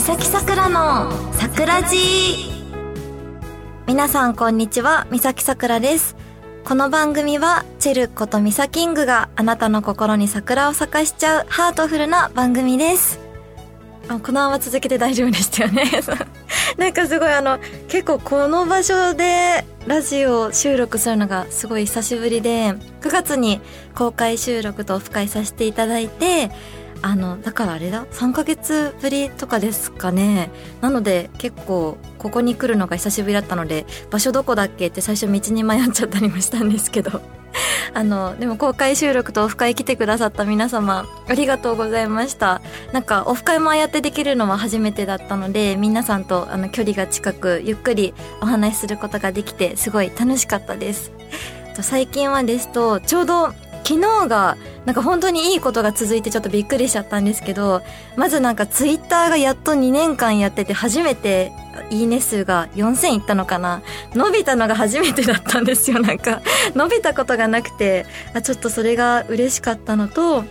三崎さくらの桜寺。皆さんこんにちは。三崎さくらです。この番組はチェルことミサキングがあなたの心に桜を咲かしちゃうハートフルな番組です。あこのまま続けて大丈夫でしたよね。なんかすごいあの結構この場所でラジオ収録するのがすごい久しぶりで9月に公開収録とオフ会させていただいてあのだからあれだ3ヶ月ぶりとかですかね。なので結構ここに来るのが久しぶりだったので場所どこだっけって最初道に迷っちゃったりもしたんですけど。あのでも公開収録とオフ会来てくださった皆様ありがとうございました。なんかオフ会もああやってできるのは初めてだったので皆さんとあの距離が近くゆっくりお話しすることができてすごい楽しかったです。最近はですとちょうど昨日がなんか本当にいいことが続いてちょっとびっくりしちゃったんですけどまずなんかツイッターがやっと2年間やってて初めていいね数が4000いったのかな？伸びたのが初めてだったんですよ。なんか伸びたことがなくてあちょっとそれが嬉しかったのと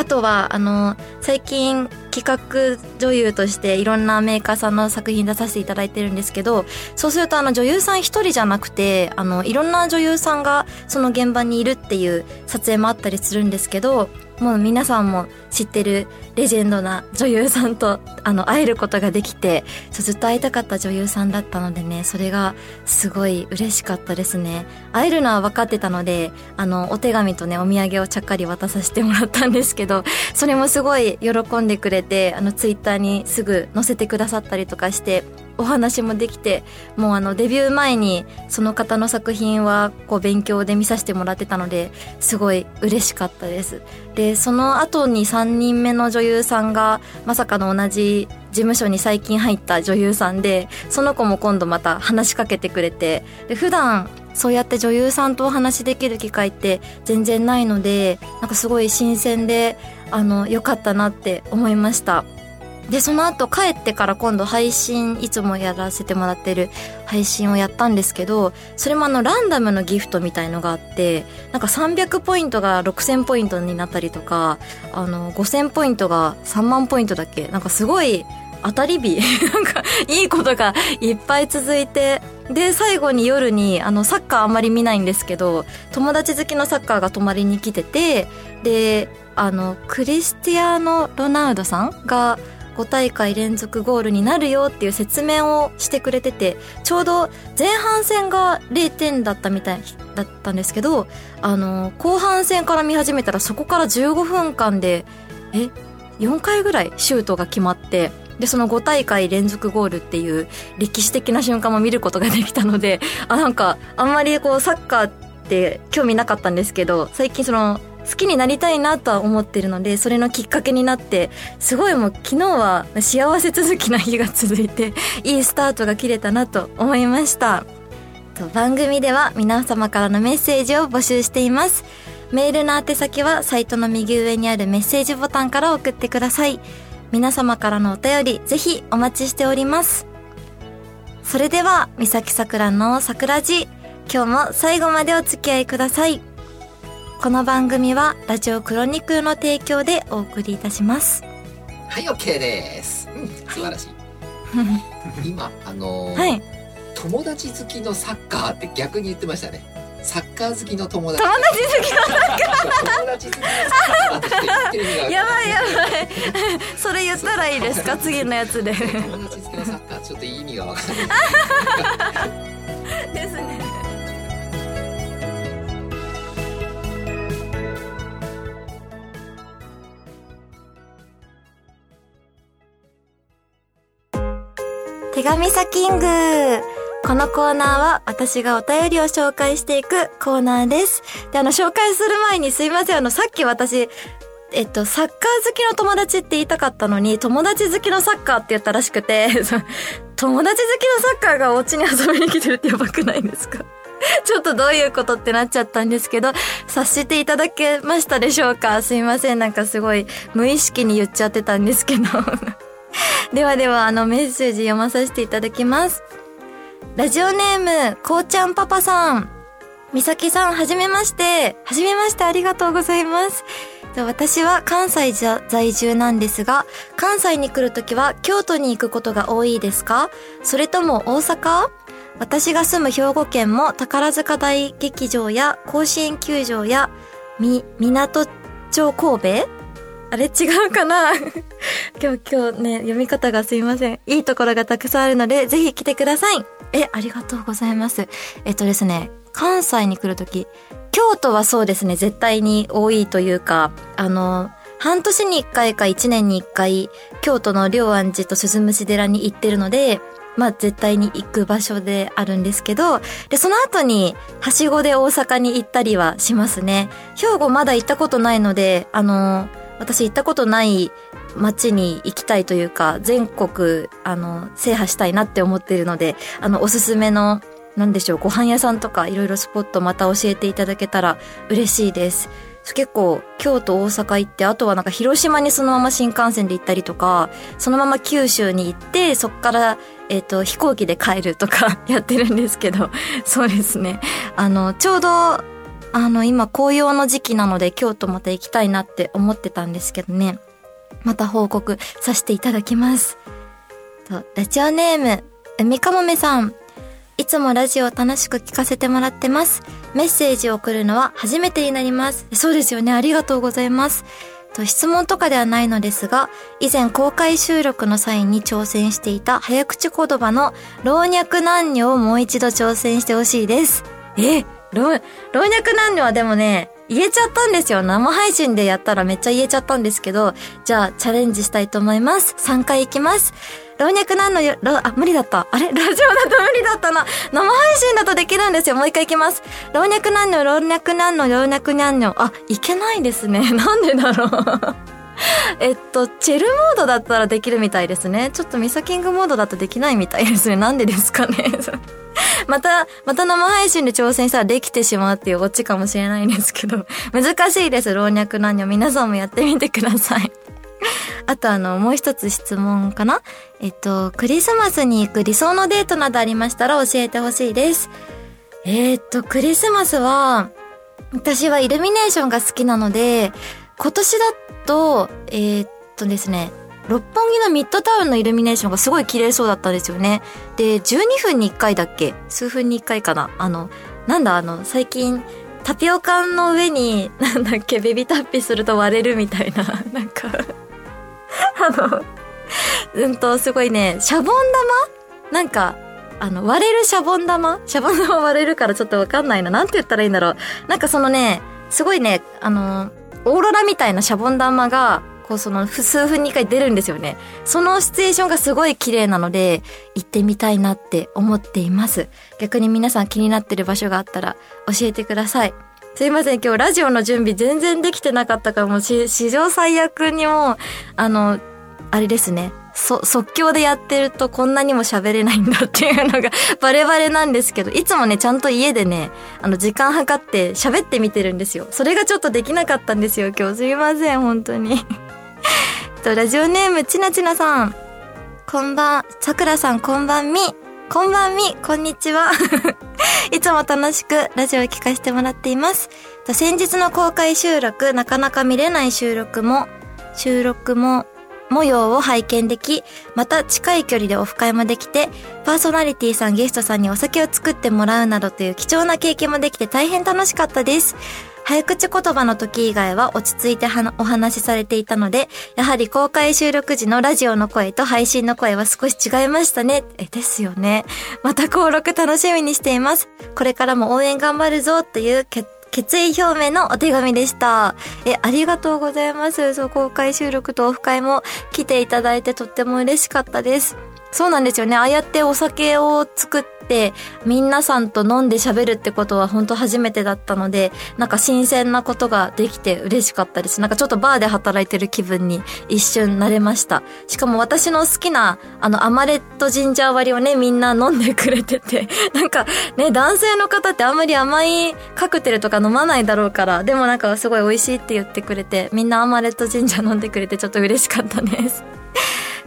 あとは、あの、最近企画女優としていろんなメーカーさんの作品出させていただいてるんですけど、そうするとあの女優さん一人じゃなくて、あの、いろんな女優さんがその現場にいるっていう撮影もあったりするんですけど、もう皆さんも知ってるレジェンドな女優さんとあの会えることができてずっと会いたかった女優さんだったのでねそれがすごい嬉しかったですね。会えるのは分かってたのであのお手紙とねお土産をちゃっかり渡させてもらったんですけどそれもすごい喜んでくれてあのツイッターにすぐ載せてくださったりとかしてお話もできてもうあのデビュー前にその方の作品はこう勉強で見させてもらってたのですごい嬉しかったです。でその後に3人目の女優さんがまさかの同じ事務所に最近入った女優さんでその子も今度また話しかけてくれてで普段そうやって女優さんとお話できる機会って全然ないのでなんかすごい新鮮であの良かったなって思いました。でその後帰ってから今度配信いつもやらせてもらってる配信をやったんですけどそれもあのランダムのギフトみたいのがあってなんか300ポイントが6000ポイントになったりとかあの5000ポイントが3万ポイントだっけ？なんかすごい当たり日 なんかいいことがいっぱい続いてで最後に夜にあのサッカーあんまり見ないんですけど友達好きのサッカーが泊まりに来ててであのクリスティアーノ・ロナウドさんが5大会連続ゴールになるよっていう説明をしてくれててちょうど前半戦が0点だったみたいだったんですけどあの後半戦から見始めたらそこから15分間でえ4回ぐらいシュートが決まってでその5大会連続ゴールっていう歴史的な瞬間も見ることができたのであなんかあんまりこうサッカーって興味なかったんですけど最近その好きになりたいなとは思ってるのでそれのきっかけになってすごいもう昨日は幸せ続きな日が続いて いいスタートが切れたなと思いました。番組では皆様からのメッセージを募集しています。メールの宛先はサイトの右上にあるメッセージボタンから送ってください。皆様からのお便りぜひお待ちしております。それでは三崎さくらの桜寺今日も最後までお付き合いください。この番組はラジオクロニクルの提供でお送りいたします。はい OK です、うん、素晴らしい。今あのーはい。友達好きのサッカーって逆に言ってましたね。サッカー好きの友達。友達好きの友達好きのサッカーやばいやばい。それ言ったらいいですか？次のやつで。友達好きのサッカーちょっと意味がわかんない。ですね手紙サキングこのコーナーは私がお便りを紹介していくコーナーです。で、あの、紹介する前にすいません。あの、さっき私、えっと、サッカー好きの友達って言いたかったのに、友達好きのサッカーって言ったらしくて、友達好きのサッカーがお家に遊びに来てるってやばくないですか？ちょっとどういうことってなっちゃったんですけど、察していただけましたでしょうか？すいません。なんかすごい無意識に言っちゃってたんですけど。ではでは、あのメッセージ読まさせていただきます。ラジオネーム、こうちゃんパパさん。みさきさん、はじめまして。はじめまして、ありがとうございます。私は関西在住なんですが、関西に来るときは京都に行くことが多いですか？それとも大阪？私が住む兵庫県も宝塚大劇場や甲子園球場やみ、港町神戸？あれ違うかな？今日、今日ね、読み方がすいません。いいところがたくさんあるので、ぜひ来てください。え、ありがとうございます。えっとですね、関西に来るとき、京都はそうですね、絶対に多いというか、あの、半年に一回か一年に一回、京都の龍安寺と鈴虫寺に行ってるので、まあ絶対に行く場所であるんですけど、で、その後に、はしごで大阪に行ったりはしますね。兵庫まだ行ったことないので、あの、私行ったことない街に行きたいというか、全国、あの、制覇したいなって思ってるので、あの、おすすめの、なんでしょう、ご飯屋さんとかいろいろスポットまた教えていただけたら嬉しいです。結構、京都、大阪行って、あとはなんか広島にそのまま新幹線で行ったりとか、そのまま九州に行って、そっから、えっ、ー、と、飛行機で帰るとか やってるんですけど、そうですね。あの、ちょうど、あの、今紅葉の時期なので京都また行きたいなって思ってたんですけどね。また報告させていただきます。と、ラジオネーム、海かもめさん。いつもラジオを楽しく聞かせてもらってます。メッセージを送るのは初めてになります。そうですよね。ありがとうございます。と質問とかではないのですが、以前公開収録の際に挑戦していた早口言葉の老若男女をもう一度挑戦してほしいです。え？老、若男女はでもね、言えちゃったんですよ。生配信でやったらめっちゃ言えちゃったんですけど、じゃあチャレンジしたいと思います。3回いきます。老若男女よ、あ、無理だった。あれ？ラジオだと無理だったな。生配信だとできるんですよ。もう一回いきます。老若男女、老若男女、老若男女。あ、いけないですね。なんでだろう。えっと、チェルモードだったらできるみたいですね。ちょっとミサキングモードだとできないみたいですね。なんでですかね。また、また生配信で挑戦したらできてしまうっていうオチかもしれないんですけど、難しいです。老若男女。皆さんもやってみてください。あとあの、もう一つ質問かなえっと、クリスマスに行く理想のデートなどありましたら教えてほしいです。えー、っと、クリスマスは、私はイルミネーションが好きなので、今年だと、えー、っとですね、六本木のミッドタウンのイルミネーションがすごい綺麗そうだったんですよね。で、12分に1回だっけ？数分に1回かな？あの、なんだ？あの、最近、タピオカの上に、なんだっけ、ベビータッピすると割れるみたいな、なんか。あの、うんと、すごいね、シャボン玉？なんか、あの、割れるシャボン玉？シャボン玉割れるからちょっとわかんないな。なんて言ったらいいんだろう。なんかそのね、すごいね、あの、オーロラみたいなシャボン玉が、こうその数分に一回出るんですよね。そのシチュエーションがすごい綺麗なので、行ってみたいなって思っています。逆に皆さん気になってる場所があったら教えてください。すいません、今日ラジオの準備全然できてなかったから、もう史上最悪にも、あの、あれですね。そ、即興でやってるとこんなにも喋れないんだっていうのが バレバレなんですけど、いつもね、ちゃんと家でね、あの、時間計って喋ってみてるんですよ。それがちょっとできなかったんですよ、今日。すいません、本当に と、ラジオネーム、ちなちなさん。こんばん、さくらさん、こんばんみ。こんばんみ、こんにちは。いつも楽しくラジオを聞かせてもらっています。先日の公開収録、なかなか見れない収録も、収録も、模様を拝見でき、また近い距離でオフ会もできて、パーソナリティさんゲストさんにお酒を作ってもらうなどという貴重な経験もできて大変楽しかったです。早口言葉の時以外は落ち着いてお話しされていたので、やはり公開収録時のラジオの声と配信の声は少し違いましたね。え、ですよね。また登録楽しみにしています。これからも応援頑張るぞという決決意表明のお手紙でした。え、ありがとうございます。そう、公開収録とオフ会も来ていただいてとっても嬉しかったです。そうなんですよね。ああやってお酒を作って、皆さんと飲んで喋るってことは本当初めてだったので、なんか新鮮なことができて嬉しかったです。なんかちょっとバーで働いてる気分に一瞬なれました。しかも私の好きな、あの、アマレットジンジャー割をね、みんな飲んでくれてて、なんかね、男性の方ってあんまり甘いカクテルとか飲まないだろうから、でもなんかすごい美味しいって言ってくれて、みんなアマレットジンジャー飲んでくれてちょっと嬉しかったです。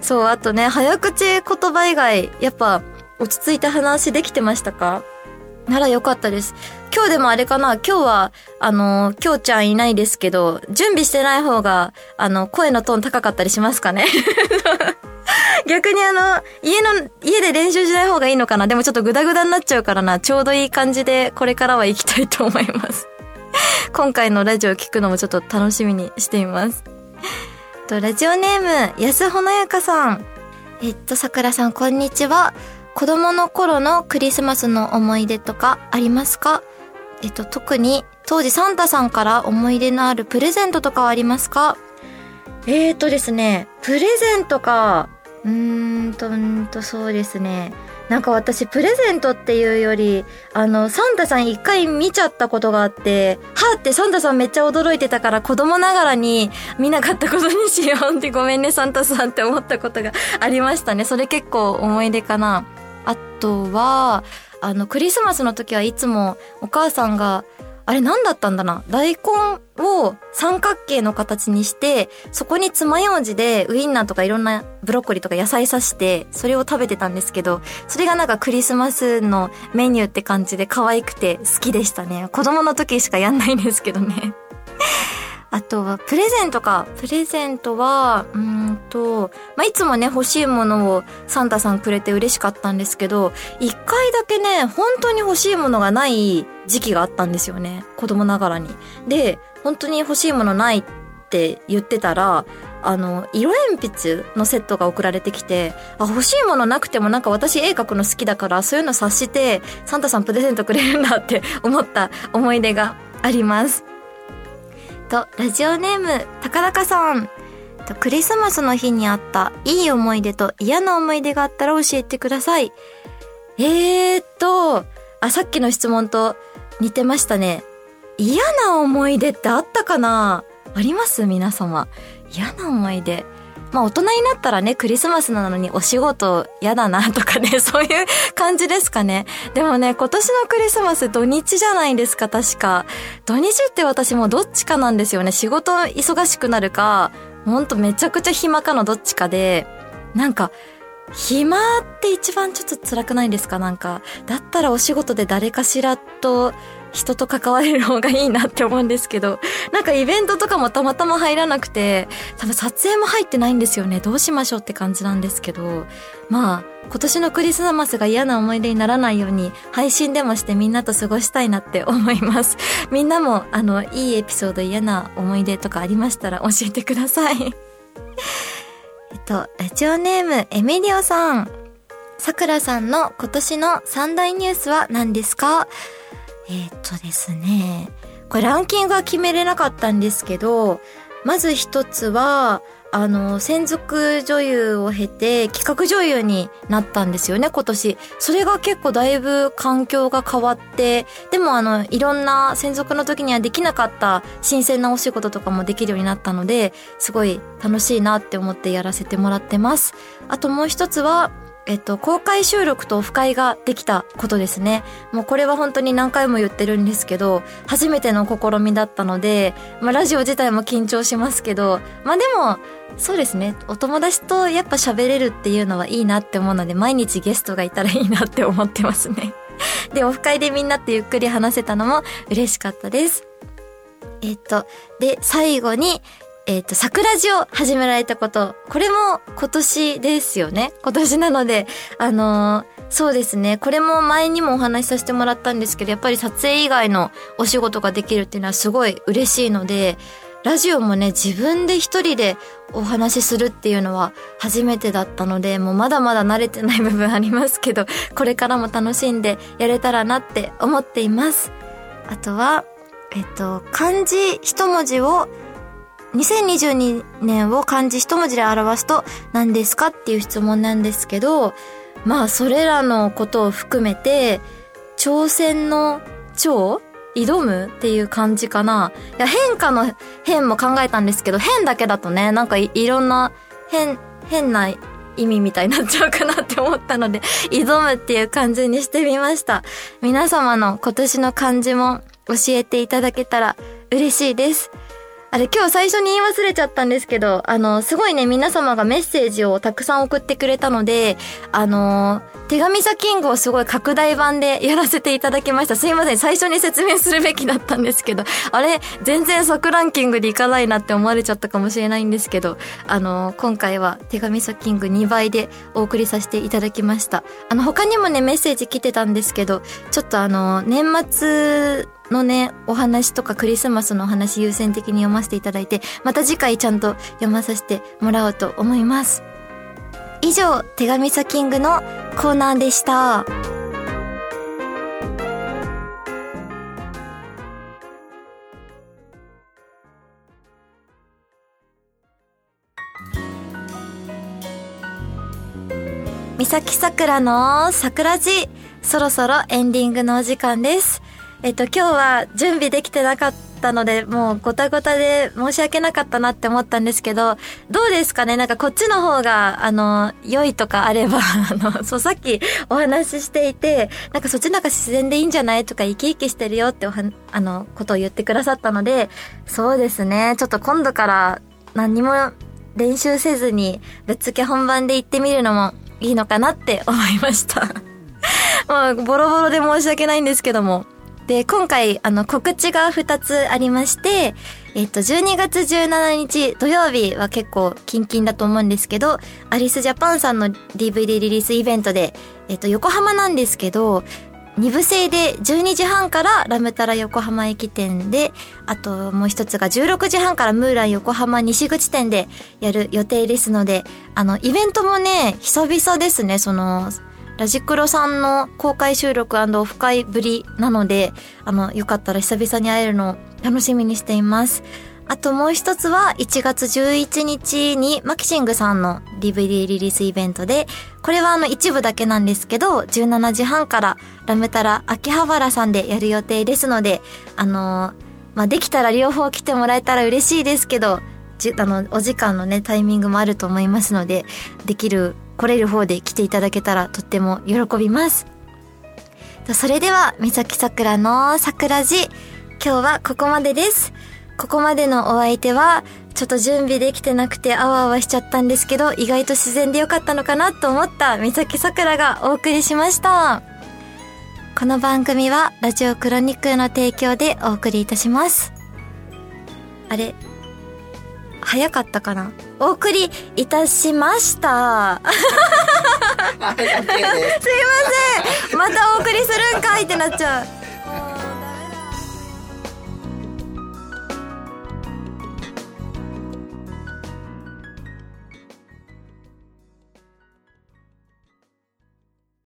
そう、あとね、早口言葉以外、やっぱ、落ち着いた話できてましたか？ならよかったです。今日でもあれかな？今日は、あの、今日ちゃんいないですけど、準備してない方が、あの、声のトーン高かったりしますかね？逆にあの、家の、家で練習しない方がいいのかな？でもちょっとグダグダになっちゃうからな、ちょうどいい感じで、これからは行きたいと思います。今回のラジオを聞くのもちょっと楽しみにしています。と、ラジオネーム、安穂のやかさん。えっと、さくらさん、こんにちは。子供の頃のクリスマスの思い出とかありますか？えっと、特に当時サンタさんから思い出のあるプレゼントとかはありますか？えーとですね、プレゼントか。うーんと、んと、そうですね。なんか私、プレゼントっていうより、あの、サンタさん一回見ちゃったことがあって、はってサンタさんめっちゃ驚いてたから子供ながらに見なかったことにしようってごめんねサンタさんって思ったことが ありましたね。それ結構思い出かな。あとは、あの、クリスマスの時はいつもお母さんが、あれ何だったんだな大根を三角形の形にして、そこに爪楊枝でウインナーとかいろんなブロッコリーとか野菜刺して、それを食べてたんですけど、それがなんかクリスマスのメニューって感じで可愛くて好きでしたね。子供の時しかやんないんですけどね。あとは、プレゼントか。プレゼントは、うんと、まあ、いつもね、欲しいものをサンタさんくれて嬉しかったんですけど、一回だけね、本当に欲しいものがない時期があったんですよね。子供ながらに。で、本当に欲しいものないって言ってたら、あの、色鉛筆のセットが送られてきて、あ、欲しいものなくてもなんか私絵描くの好きだから、そういうの察して、サンタさんプレゼントくれるんだって思った思い出があります。と、ラジオネーム、高中さん。と、クリスマスの日にあったいい思い出と嫌な思い出があったら教えてください。えーっと、あ、さっきの質問と似てましたね。嫌な思い出ってあったかな？あります？皆様。嫌な思い出。まあ大人になったらね、クリスマスなのにお仕事嫌だなとかね、そういう感じですかね。でもね、今年のクリスマス土日じゃないですか、確か。土日って私もどっちかなんですよね。仕事忙しくなるか、ほんとめちゃくちゃ暇かのどっちかで、なんか、暇って一番ちょっと辛くないですか？なんか。だったらお仕事で誰かしらと人と関われる方がいいなって思うんですけど、なんかイベントとかもたまたま入らなくて、多分撮影も入ってないんですよね。どうしましょうって感じなんですけど、まあ、今年のクリスマスが嫌な思い出にならないように、配信でもしてみんなと過ごしたいなって思います。みんなも、あの、いいエピソード嫌な思い出とかありましたら教えてください。えっと、ラジオネーム、エミリオさん。さくらさんの今年の三大ニュースは何ですか？え、っとですね、これランキングは決めれなかったんですけど、まず一つは、あの、専属女優を経て企画女優になったんですよね、今年。それが結構だいぶ環境が変わって、でもあの、いろんな専属の時にはできなかった新鮮なお仕事とかもできるようになったので、すごい楽しいなって思ってやらせてもらってます。あともう一つは、えっと、公開収録とオフ会ができたことですね。もうこれは本当に何回も言ってるんですけど、初めての試みだったので、まあラジオ自体も緊張しますけど、まあでも、そうですね。お友達とやっぱ喋れるっていうのはいいなって思うので、毎日ゲストがいたらいいなって思ってますね。で、オフ会でみんなとゆっくり話せたのも嬉しかったです。えっと、で、最後に、えっ、ー、と、桜地を始められたこと。これも今年ですよね。今年なので、あのー、そうですね。これも前にもお話しさせてもらったんですけど、やっぱり撮影以外のお仕事ができるっていうのはすごい嬉しいので、ラジオもね、自分で一人でお話しするっていうのは初めてだったので、もうまだまだ慣れてない部分ありますけど、これからも楽しんでやれたらなって思っています。あとは、えっと、漢字一文字を2022年を漢字一文字で表すと何ですかっていう質問なんですけど、まあそれらのことを含めて、挑戦の挑挑むっていう感じかな。いや、変化の変も考えたんですけど、変だけだとね、なんかいろんな変、変な意味みたいになっちゃうかなって思ったので、挑むっていう感じにしてみました。皆様の今年の漢字も教えていただけたら嬉しいです。あれ今日最初に言い忘れちゃったんですけど、あの、すごいね、皆様がメッセージをたくさん送ってくれたので、あの、手紙ザキングをすごい拡大版でやらせていただきました。すいません、最初に説明するべきだったんですけど、あれ、全然即ランキングでいかないなって思われちゃったかもしれないんですけど、あの、今回は手紙ザキング2倍でお送りさせていただきました。あの、他にもね、メッセージ来てたんですけど、ちょっとあの、年末、のね、お話とかクリスマスのお話優先的に読ませていただいて、また次回ちゃんと読まさせてもらおうと思います。以上、手紙サキングのコーナーでした。三崎さくらの桜地、そろそろエンディングのお時間です。えっと、今日は準備できてなかったので、もうごたごたで申し訳なかったなって思ったんですけど、どうですかね？なんかこっちの方が、あの、良いとかあれば、あの、そう、さっきお話ししていて、なんかそっちなんか自然でいいんじゃない？とか生き生きしてるよっておは、あの、ことを言ってくださったので、そうですね。ちょっと今度から何にも練習せずに、ぶっつけ本番で行ってみるのもいいのかなって思いました。もうボロボロで申し訳ないんですけども。で、今回、あの、告知が2つありまして、えっと、12月17日土曜日は結構キンキンだと思うんですけど、アリスジャパンさんの DVD リリースイベントで、えっと、横浜なんですけど、2部制で12時半からラムタラ横浜駅店で、あともう一つが16時半からムーラン横浜西口店でやる予定ですので、あの、イベントもね、久々ですね、その、ラジクロさんの公開収録オフ会ぶりなので、あの、よかったら久々に会えるのを楽しみにしています。あともう一つは1月11日にマキシングさんの DVD リリースイベントで、これはあの一部だけなんですけど、17時半からラムタラ秋葉原さんでやる予定ですので、あのまあ、できたら両方来てもらえたら嬉しいですけど、じ、あの、お時間のね、タイミングもあると思いますので、できる来れる方で来ていただけたらとっても喜びます。それでは、三崎桜の桜寺、今日はここまでです。ここまでのお相手は、ちょっと準備できてなくてあわあわしちゃったんですけど、意外と自然でよかったのかなと思った三崎桜がお送りしました。この番組はラジオクロニクルの提供でお送りいたします。あれ？早かったかな？お送りいたしました。すいません。またお送りするんかいってなっちゃう。